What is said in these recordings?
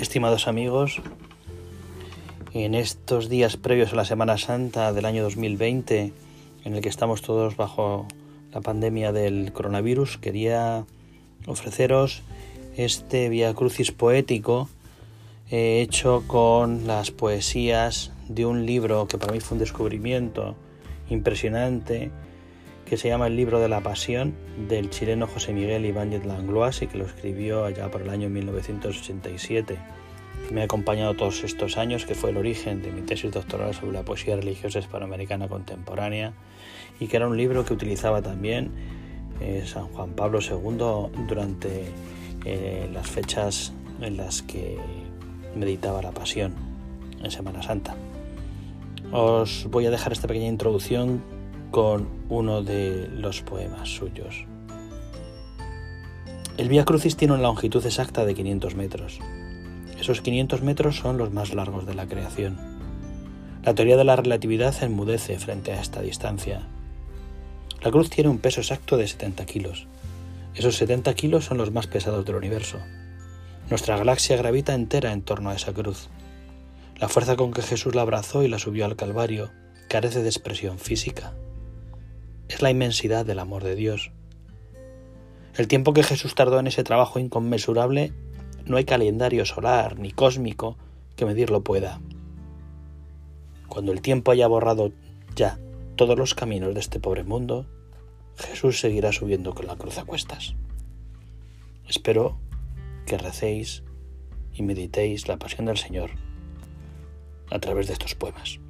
Estimados amigos, en estos días previos a la Semana Santa del año 2020, en el que estamos todos bajo la pandemia del coronavirus, quería ofreceros este Via Crucis poético eh, hecho con las poesías de un libro que para mí fue un descubrimiento impresionante que se llama El libro de la pasión del chileno José Miguel Ibáñez Langlois y que lo escribió allá por el año 1987. Me ha acompañado todos estos años, que fue el origen de mi tesis doctoral sobre la poesía religiosa hispanoamericana contemporánea y que era un libro que utilizaba también eh, San Juan Pablo II durante eh, las fechas en las que meditaba la pasión en Semana Santa. Os voy a dejar esta pequeña introducción con uno de los poemas suyos. El Vía Crucis tiene una longitud exacta de 500 metros. Esos 500 metros son los más largos de la creación. La teoría de la relatividad enmudece frente a esta distancia. La cruz tiene un peso exacto de 70 kilos. Esos 70 kilos son los más pesados del universo. Nuestra galaxia gravita entera en torno a esa cruz. La fuerza con que Jesús la abrazó y la subió al Calvario carece de expresión física es la inmensidad del amor de Dios. El tiempo que Jesús tardó en ese trabajo inconmensurable, no hay calendario solar ni cósmico que medirlo pueda. Cuando el tiempo haya borrado ya todos los caminos de este pobre mundo, Jesús seguirá subiendo con la cruz a cuestas. Espero que recéis y meditéis la pasión del Señor a través de estos poemas.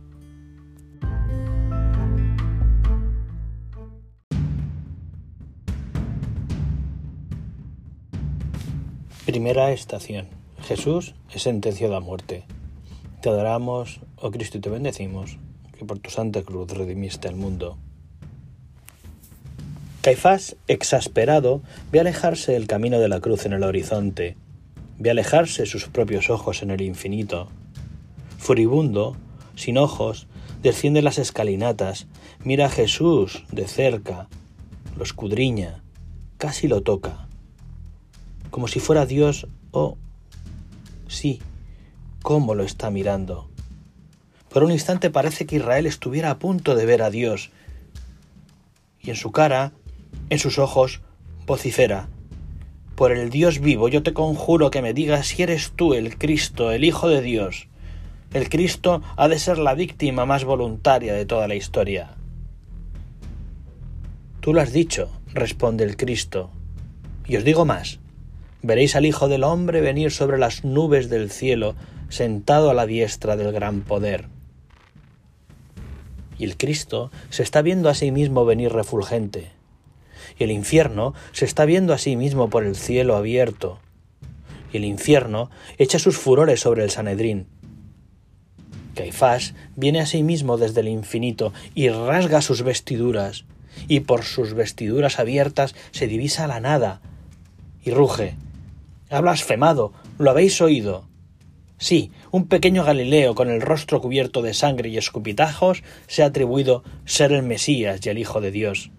Primera estación. Jesús es sentenciado a muerte. Te adoramos, oh Cristo, y te bendecimos, que por tu santa cruz redimiste al mundo. Caifás, exasperado, ve alejarse el camino de la cruz en el horizonte, ve alejarse sus propios ojos en el infinito. Furibundo, sin ojos, desciende las escalinatas, mira a Jesús de cerca, lo escudriña, casi lo toca como si fuera Dios o... sí, cómo lo está mirando. Por un instante parece que Israel estuviera a punto de ver a Dios. Y en su cara, en sus ojos, vocifera. Por el Dios vivo yo te conjuro que me digas si eres tú el Cristo, el Hijo de Dios. El Cristo ha de ser la víctima más voluntaria de toda la historia. Tú lo has dicho, responde el Cristo. Y os digo más, veréis al Hijo del Hombre venir sobre las nubes del cielo, sentado a la diestra del gran poder. Y el Cristo se está viendo a sí mismo venir refulgente, y el infierno se está viendo a sí mismo por el cielo abierto, y el infierno echa sus furores sobre el Sanedrín. Caifás viene a sí mismo desde el infinito y rasga sus vestiduras, y por sus vestiduras abiertas se divisa la nada, y ruge, ha blasfemado, lo habéis oído. Sí, un pequeño Galileo con el rostro cubierto de sangre y escupitajos se ha atribuido ser el Mesías y el Hijo de Dios.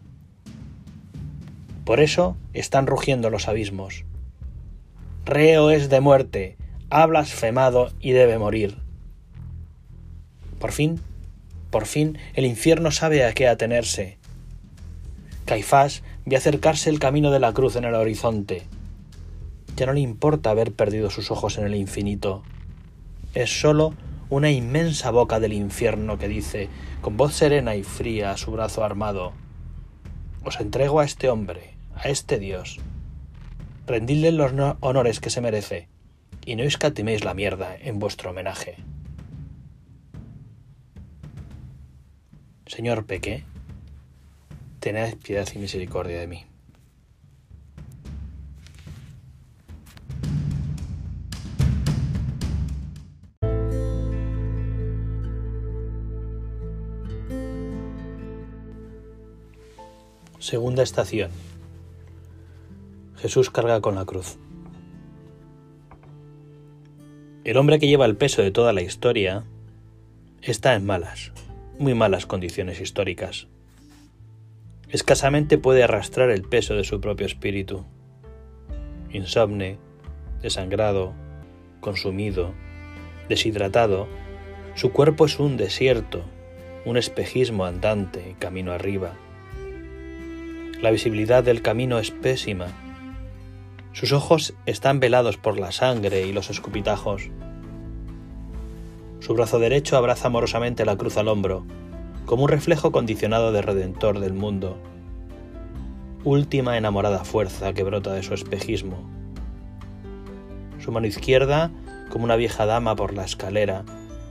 Por eso están rugiendo los abismos. Reo es de muerte, ha blasfemado y debe morir. Por fin, por fin, el infierno sabe a qué atenerse. Caifás ve acercarse el camino de la cruz en el horizonte. Ya no le importa haber perdido sus ojos en el infinito. Es sólo una inmensa boca del infierno que dice, con voz serena y fría a su brazo armado, Os entrego a este hombre, a este Dios. Rendidle los honores que se merece, y no escatiméis la mierda en vuestro homenaje. Señor Peque, tened piedad y misericordia de mí. Segunda estación. Jesús carga con la cruz. El hombre que lleva el peso de toda la historia está en malas, muy malas condiciones históricas. Escasamente puede arrastrar el peso de su propio espíritu. Insomne, desangrado, consumido, deshidratado, su cuerpo es un desierto, un espejismo andante, camino arriba. La visibilidad del camino es pésima. Sus ojos están velados por la sangre y los escupitajos. Su brazo derecho abraza amorosamente la cruz al hombro, como un reflejo condicionado de redentor del mundo. Última enamorada fuerza que brota de su espejismo. Su mano izquierda, como una vieja dama por la escalera,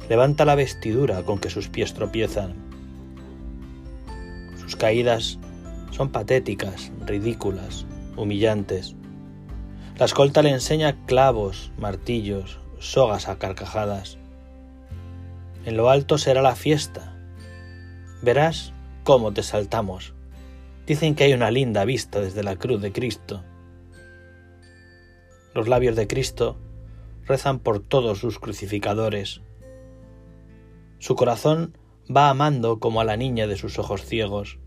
levanta la vestidura con que sus pies tropiezan. Sus caídas son patéticas, ridículas, humillantes. La escolta le enseña clavos, martillos, sogas a carcajadas. En lo alto será la fiesta. Verás cómo te saltamos. Dicen que hay una linda vista desde la cruz de Cristo. Los labios de Cristo rezan por todos sus crucificadores. Su corazón va amando como a la niña de sus ojos ciegos,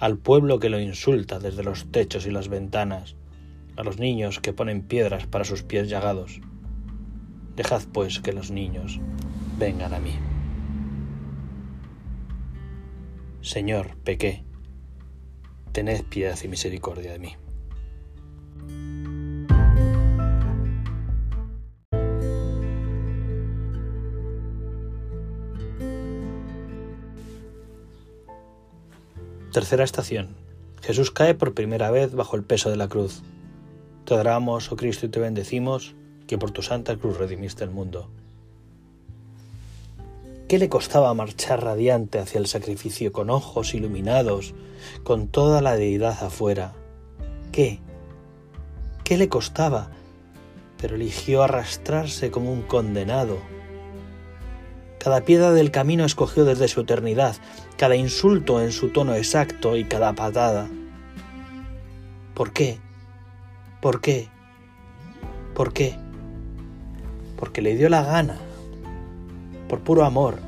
al pueblo que lo insulta desde los techos y las ventanas, a los niños que ponen piedras para sus pies llagados. Dejad pues que los niños vengan a mí. Señor, pequé, tened piedad y misericordia de mí. Tercera estación. Jesús cae por primera vez bajo el peso de la cruz. Te adoramos, oh Cristo, y te bendecimos, que por tu santa cruz redimiste el mundo. ¿Qué le costaba marchar radiante hacia el sacrificio con ojos iluminados, con toda la deidad afuera? ¿Qué? ¿Qué le costaba? Pero eligió arrastrarse como un condenado. Cada piedra del camino escogió desde su eternidad, cada insulto en su tono exacto y cada patada. ¿Por qué? ¿Por qué? ¿Por qué? Porque le dio la gana por puro amor.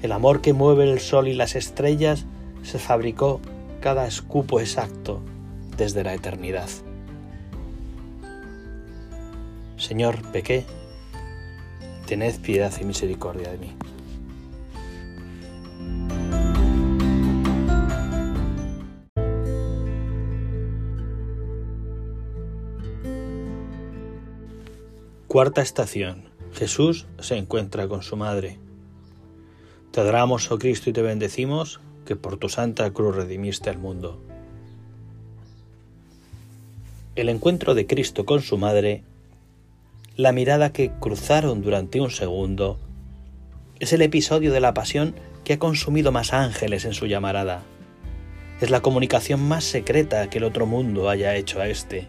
El amor que mueve el sol y las estrellas se fabricó cada escupo exacto desde la eternidad. Señor, pequé, tened piedad y misericordia de mí. Cuarta estación. Jesús se encuentra con su madre. Te adoramos, oh Cristo, y te bendecimos, que por tu santa cruz redimiste al mundo. El encuentro de Cristo con su madre, la mirada que cruzaron durante un segundo, es el episodio de la pasión que ha consumido más ángeles en su llamarada. Es la comunicación más secreta que el otro mundo haya hecho a éste.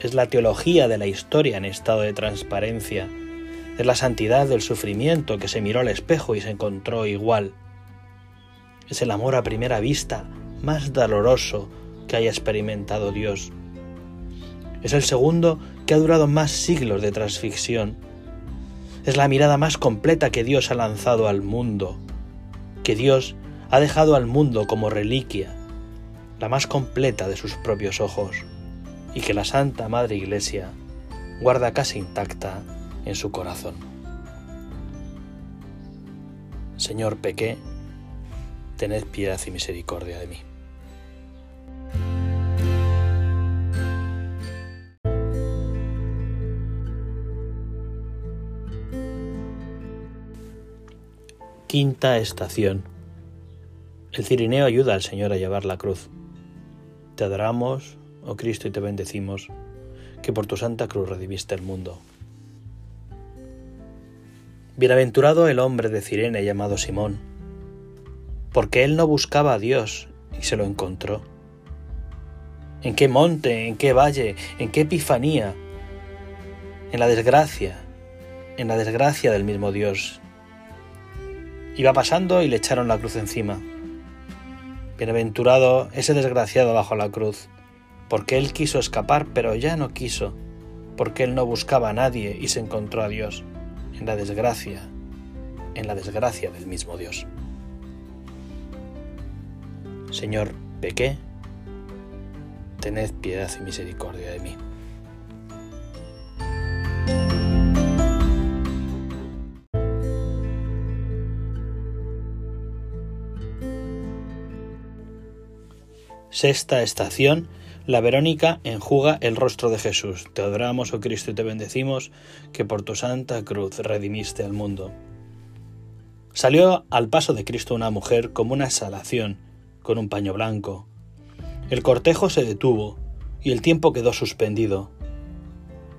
Es la teología de la historia en estado de transparencia es la santidad del sufrimiento que se miró al espejo y se encontró igual. Es el amor a primera vista más doloroso que haya experimentado Dios. Es el segundo que ha durado más siglos de transfixión. Es la mirada más completa que Dios ha lanzado al mundo, que Dios ha dejado al mundo como reliquia, la más completa de sus propios ojos, y que la Santa Madre Iglesia guarda casi intacta en su corazón. Señor, pequé, tened piedad y misericordia de mí. Quinta estación. El cirineo ayuda al Señor a llevar la cruz. Te adoramos, oh Cristo, y te bendecimos, que por tu santa cruz redimiste el mundo. Bienaventurado el hombre de Cirene llamado Simón, porque él no buscaba a Dios y se lo encontró. ¿En qué monte, en qué valle, en qué epifanía? En la desgracia, en la desgracia del mismo Dios. Iba pasando y le echaron la cruz encima. Bienaventurado ese desgraciado bajo la cruz, porque él quiso escapar, pero ya no quiso, porque él no buscaba a nadie y se encontró a Dios en la desgracia, en la desgracia del mismo Dios. Señor, pequé, tened piedad y misericordia de mí. Sexta estación. La Verónica enjuga el rostro de Jesús. Te adoramos, oh Cristo, y te bendecimos, que por tu santa cruz redimiste al mundo. Salió al paso de Cristo una mujer como una exhalación, con un paño blanco. El cortejo se detuvo y el tiempo quedó suspendido.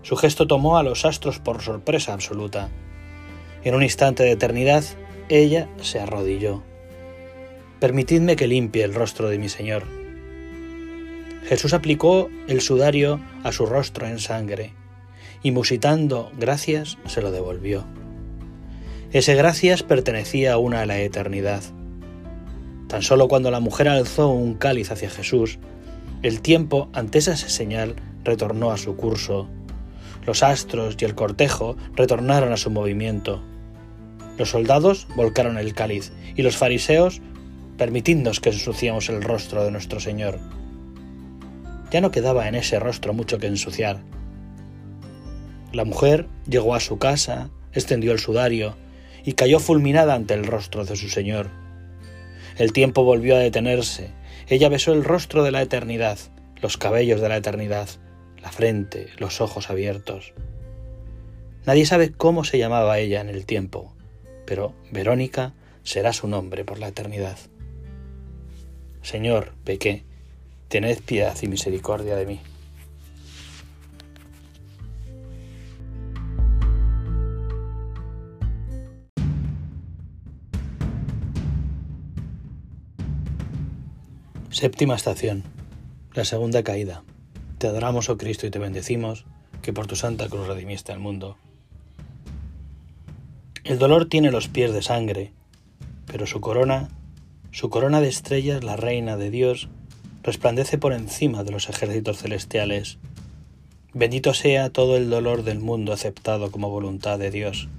Su gesto tomó a los astros por sorpresa absoluta. En un instante de eternidad, ella se arrodilló. Permitidme que limpie el rostro de mi Señor Jesús aplicó el sudario a su rostro en sangre y musitando gracias se lo devolvió. Ese gracias pertenecía aún a la eternidad. Tan solo cuando la mujer alzó un cáliz hacia Jesús, el tiempo ante esa señal retornó a su curso. Los astros y el cortejo retornaron a su movimiento. Los soldados volcaron el cáliz y los fariseos, permitidnos que ensuciamos el rostro de nuestro Señor. Ya no quedaba en ese rostro mucho que ensuciar. La mujer llegó a su casa, extendió el sudario y cayó fulminada ante el rostro de su Señor. El tiempo volvió a detenerse. Ella besó el rostro de la eternidad, los cabellos de la eternidad, la frente, los ojos abiertos. Nadie sabe cómo se llamaba ella en el tiempo, pero Verónica será su nombre por la eternidad. Señor, pequé, tened piedad y misericordia de mí. Séptima estación. La segunda caída. Te adoramos, oh Cristo, y te bendecimos, que por tu santa cruz redimiste al mundo. El dolor tiene los pies de sangre, pero su corona, su corona de estrellas, la reina de Dios, resplandece por encima de los ejércitos celestiales. Bendito sea todo el dolor del mundo aceptado como voluntad de Dios.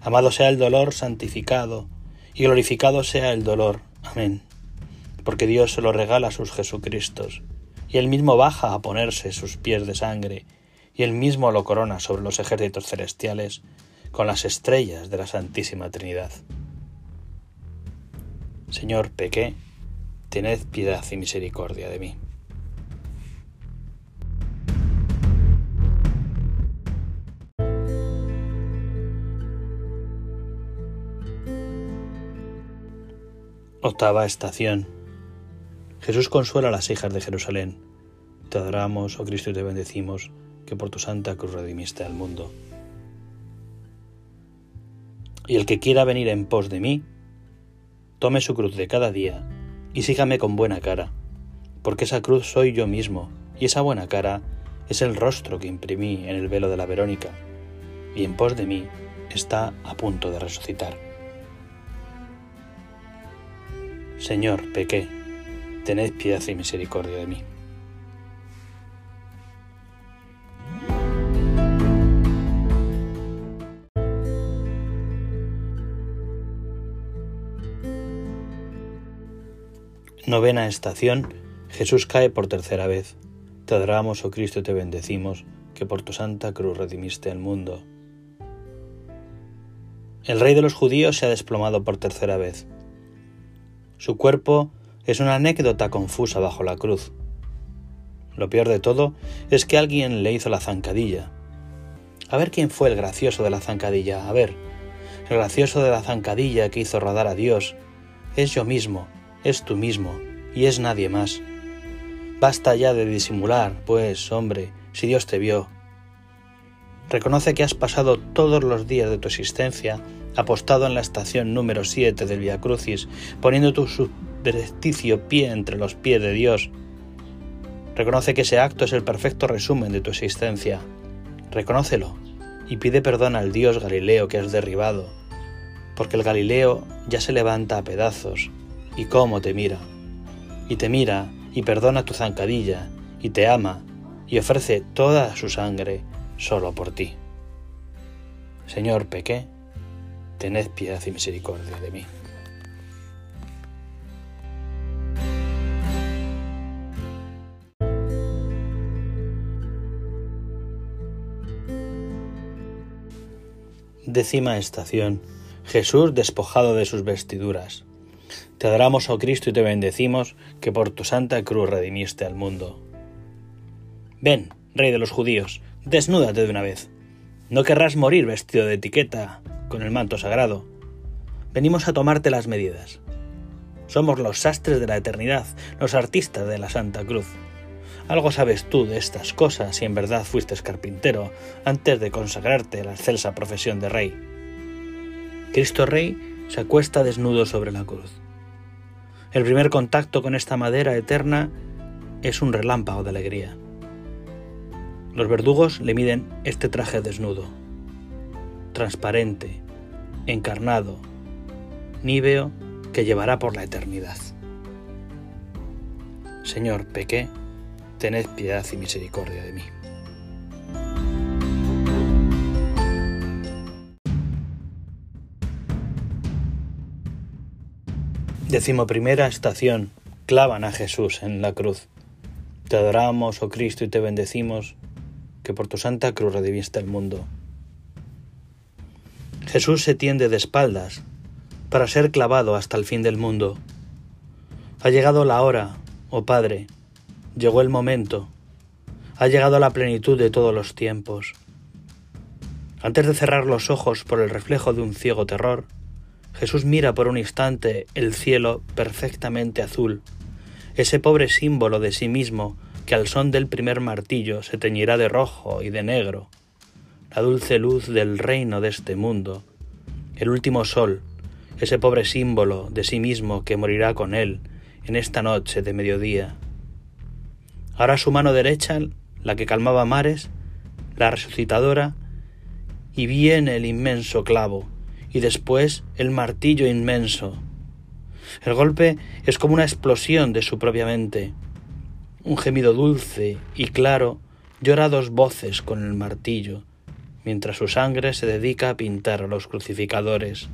Amado sea el dolor santificado, y glorificado sea el dolor. Amén. Porque Dios se lo regala a sus Jesucristos, y él mismo baja a ponerse sus pies de sangre, y él mismo lo corona sobre los ejércitos celestiales con las estrellas de la Santísima Trinidad. Señor, pequé tened piedad y misericordia de mí. Octava estación. Jesús consuela a las hijas de Jerusalén. Te adoramos, oh Cristo, y te bendecimos, que por tu santa cruz redimiste al mundo. Y el que quiera venir en pos de mí, tome su cruz de cada día y sígame con buena cara, porque esa cruz soy yo mismo, y esa buena cara es el rostro que imprimí en el velo de la Verónica, y en pos de mí está a punto de resucitar. Señor, pequé, tened piedad y misericordia de mí. Novena estación. Jesús cae por tercera vez. Te adoramos, oh Cristo, y te bendecimos, que por tu santa cruz redimiste el mundo. El rey de los judíos se ha desplomado por tercera vez. Su cuerpo es una anécdota confusa bajo la cruz. Lo peor de todo es que alguien le hizo la zancadilla. A ver quién fue el gracioso de la zancadilla. A ver, el gracioso de la zancadilla que hizo rodar a Dios es yo mismo, es tú mismo y es nadie más. Basta ya de disimular, pues, hombre, si Dios te vio. Reconoce que has pasado todos los días de tu existencia apostado en la estación número 7 del Via Crucis, poniendo tu subrepticio pie entre los pies de Dios. Reconoce que ese acto es el perfecto resumen de tu existencia. Reconócelo y pide perdón al Dios Galileo que has derribado, porque el Galileo ya se levanta a pedazos y cómo te mira. Y te mira y perdona tu zancadilla y te ama y ofrece toda su sangre solo por ti. Señor, pequé, tened piedad y misericordia de mí. Décima estación. Jesús despojado de sus vestiduras. Te adoramos, oh Cristo, y te bendecimos, que por tu santa cruz redimiste al mundo. Ven, Rey de los judíos, desnúdate de una vez. No querrás morir vestido de etiqueta, con el manto sagrado. Venimos a tomarte las medidas. Somos los sastres de la eternidad, los artistas de la Santa Cruz. Algo sabes tú de estas cosas si en verdad fuiste carpintero antes de consagrarte a la excelsa profesión de rey. Cristo Rey se acuesta desnudo sobre la cruz. El primer contacto con esta madera eterna es un relámpago de alegría. Los verdugos le miden este traje desnudo, transparente, encarnado, níveo que llevará por la eternidad. Señor, pequé, tened piedad y misericordia de mí. Decimoprimera estación. Clavan a Jesús en la cruz. Te adoramos, oh Cristo, y te bendecimos, que por tu santa cruz rediviste el mundo. Jesús se tiende de espaldas para ser clavado hasta el fin del mundo. Ha llegado la hora, oh Padre, llegó el momento, ha llegado la plenitud de todos los tiempos. Antes de cerrar los ojos por el reflejo de un ciego terror, Jesús mira por un instante el cielo perfectamente azul, ese pobre símbolo de sí mismo que al son del primer martillo se teñirá de rojo y de negro, la dulce luz del reino de este mundo, el último sol, ese pobre símbolo de sí mismo que morirá con él en esta noche de mediodía. Ahora su mano derecha, la que calmaba mares, la resucitadora, y viene el inmenso clavo, y después el martillo inmenso. El golpe es como una explosión de su propia mente. Un gemido dulce y claro llora dos voces con el martillo, mientras su sangre se dedica a pintar a los crucificadores.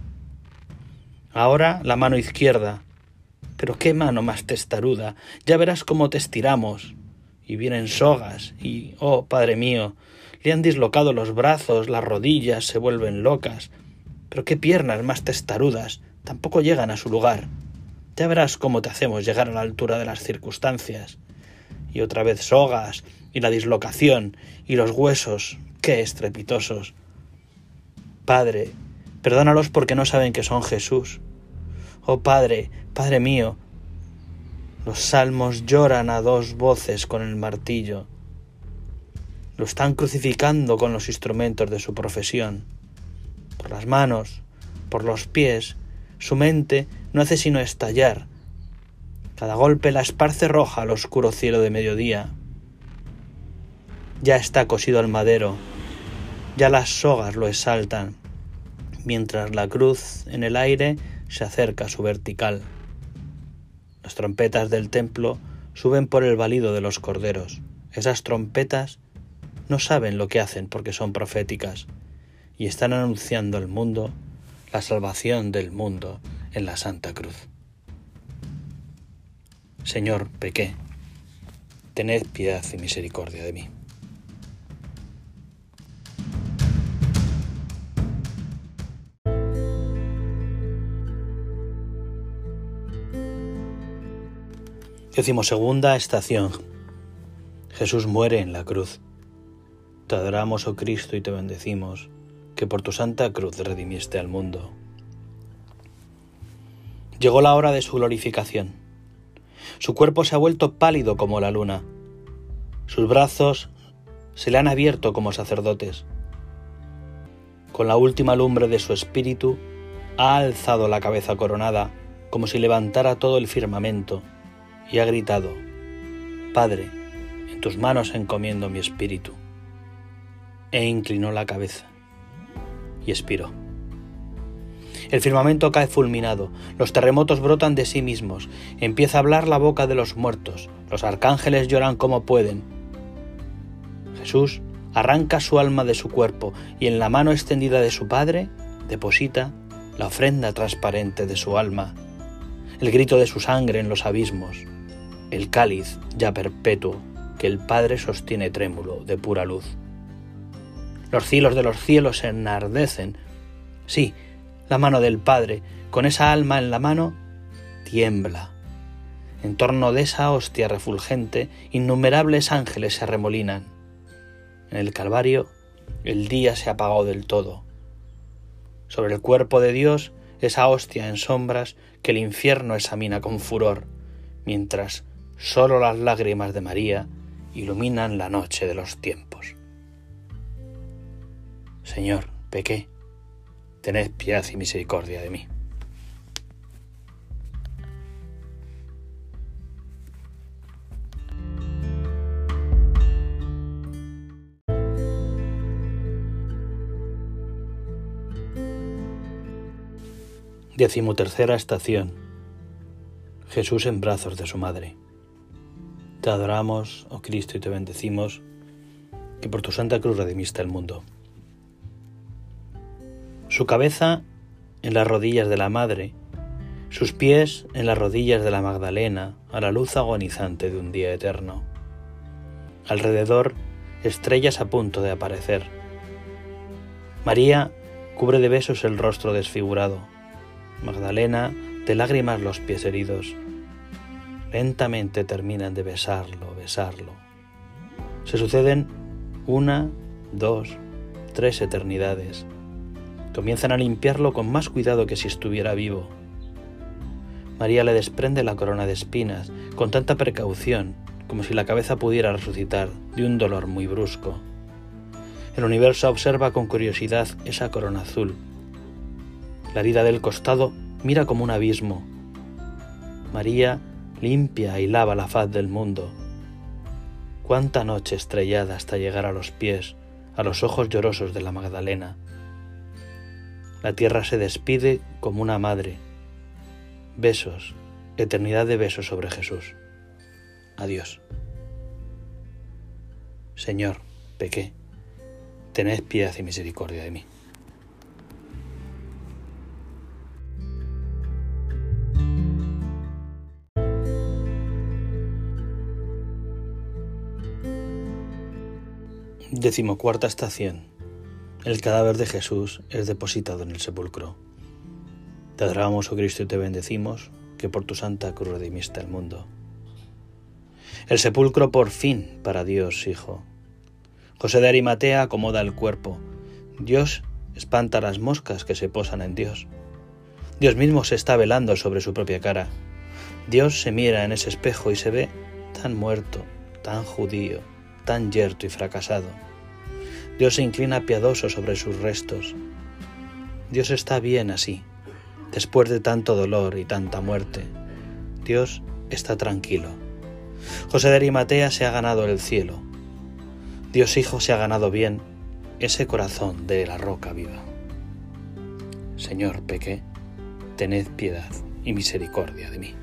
Ahora la mano izquierda. Pero qué mano más testaruda. Ya verás cómo te estiramos. Y vienen sogas, y, oh Padre mío, le han dislocado los brazos, las rodillas se vuelven locas, pero qué piernas más testarudas tampoco llegan a su lugar. Ya verás cómo te hacemos llegar a la altura de las circunstancias. Y otra vez sogas, y la dislocación, y los huesos, qué estrepitosos. Padre, perdónalos porque no saben que son Jesús. Oh Padre, Padre mío, los salmos lloran a dos voces con el martillo. Lo están crucificando con los instrumentos de su profesión por las manos, por los pies, su mente no hace sino estallar. Cada golpe la esparce roja al oscuro cielo de mediodía. Ya está cosido el madero, ya las sogas lo exaltan, mientras la cruz en el aire se acerca a su vertical. Las trompetas del templo suben por el balido de los corderos. Esas trompetas no saben lo que hacen porque son proféticas y están anunciando al mundo la salvación del mundo en la Santa Cruz. Señor, pequé, tened piedad y misericordia de mí. segunda estación. Jesús muere en la cruz. Te adoramos, oh Cristo, y te bendecimos que por tu santa cruz redimiste al mundo. Llegó la hora de su glorificación. Su cuerpo se ha vuelto pálido como la luna. Sus brazos se le han abierto como sacerdotes. Con la última lumbre de su espíritu, ha alzado la cabeza coronada como si levantara todo el firmamento y ha gritado, Padre, en tus manos encomiendo mi espíritu. E inclinó la cabeza y expiró. El firmamento cae fulminado, los terremotos brotan de sí mismos, empieza a hablar la boca de los muertos, los arcángeles lloran como pueden. Jesús arranca su alma de su cuerpo y en la mano extendida de su Padre deposita la ofrenda transparente de su alma, el grito de su sangre en los abismos, el cáliz ya perpetuo que el Padre sostiene trémulo de pura luz. Los cielos de los cielos se enardecen. Sí, la mano del Padre, con esa alma en la mano, tiembla. En torno de esa hostia refulgente, innumerables ángeles se arremolinan. En el Calvario, el día se apagó del todo. Sobre el cuerpo de Dios, esa hostia en sombras que el infierno examina con furor, mientras sólo las lágrimas de María iluminan la noche de los tiempos. Señor, pequé, tened piedad y misericordia de mí. Decimotercera estación. Jesús en brazos de su madre. Te adoramos, oh Cristo, y te bendecimos, que por tu santa cruz redimiste el mundo. Su cabeza en las rodillas de la madre, sus pies en las rodillas de la Magdalena, a la luz agonizante de un día eterno. Alrededor, estrellas a punto de aparecer. María cubre de besos el rostro desfigurado Magdalena, de lágrimas los pies heridos. Lentamente terminan de besarlo, besarlo. Se suceden una, dos, tres eternidades. Comienzan a limpiarlo con más cuidado que si estuviera vivo. María le desprende la corona de espinas con tanta precaución como si la cabeza pudiera resucitar de un dolor muy brusco. El universo observa con curiosidad esa corona azul la herida del costado mira como un abismo. María limpia y lava la faz del mundo. Cuánta noche estrellada hasta llegar a los pies, a los ojos llorosos de la Magdalena. La tierra se despide como una madre. Besos, eternidad de besos sobre Jesús. Adiós. Señor, pequé, tened piedad y misericordia de mí. Decimocuarta estación. El cadáver de Jesús es depositado en el sepulcro. Te adoramos, oh Cristo, y te bendecimos, que por tu santa cruz redimiste el mundo. El sepulcro por fin para Dios, Hijo. José de Arimatea acomoda el cuerpo. Dios espanta las moscas que se posan en Dios. Dios mismo se está velando sobre su propia cara. Dios se mira en ese espejo y se ve tan muerto, tan judío, tan yerto y fracasado. Dios se inclina piadoso sobre sus restos. Dios está bien así, después de tanto dolor y tanta muerte. Dios está tranquilo. José de Arimatea se ha ganado el cielo. Dios Hijo se ha ganado bien ese corazón de la roca viva. Señor, pequé, tened piedad y misericordia de mí.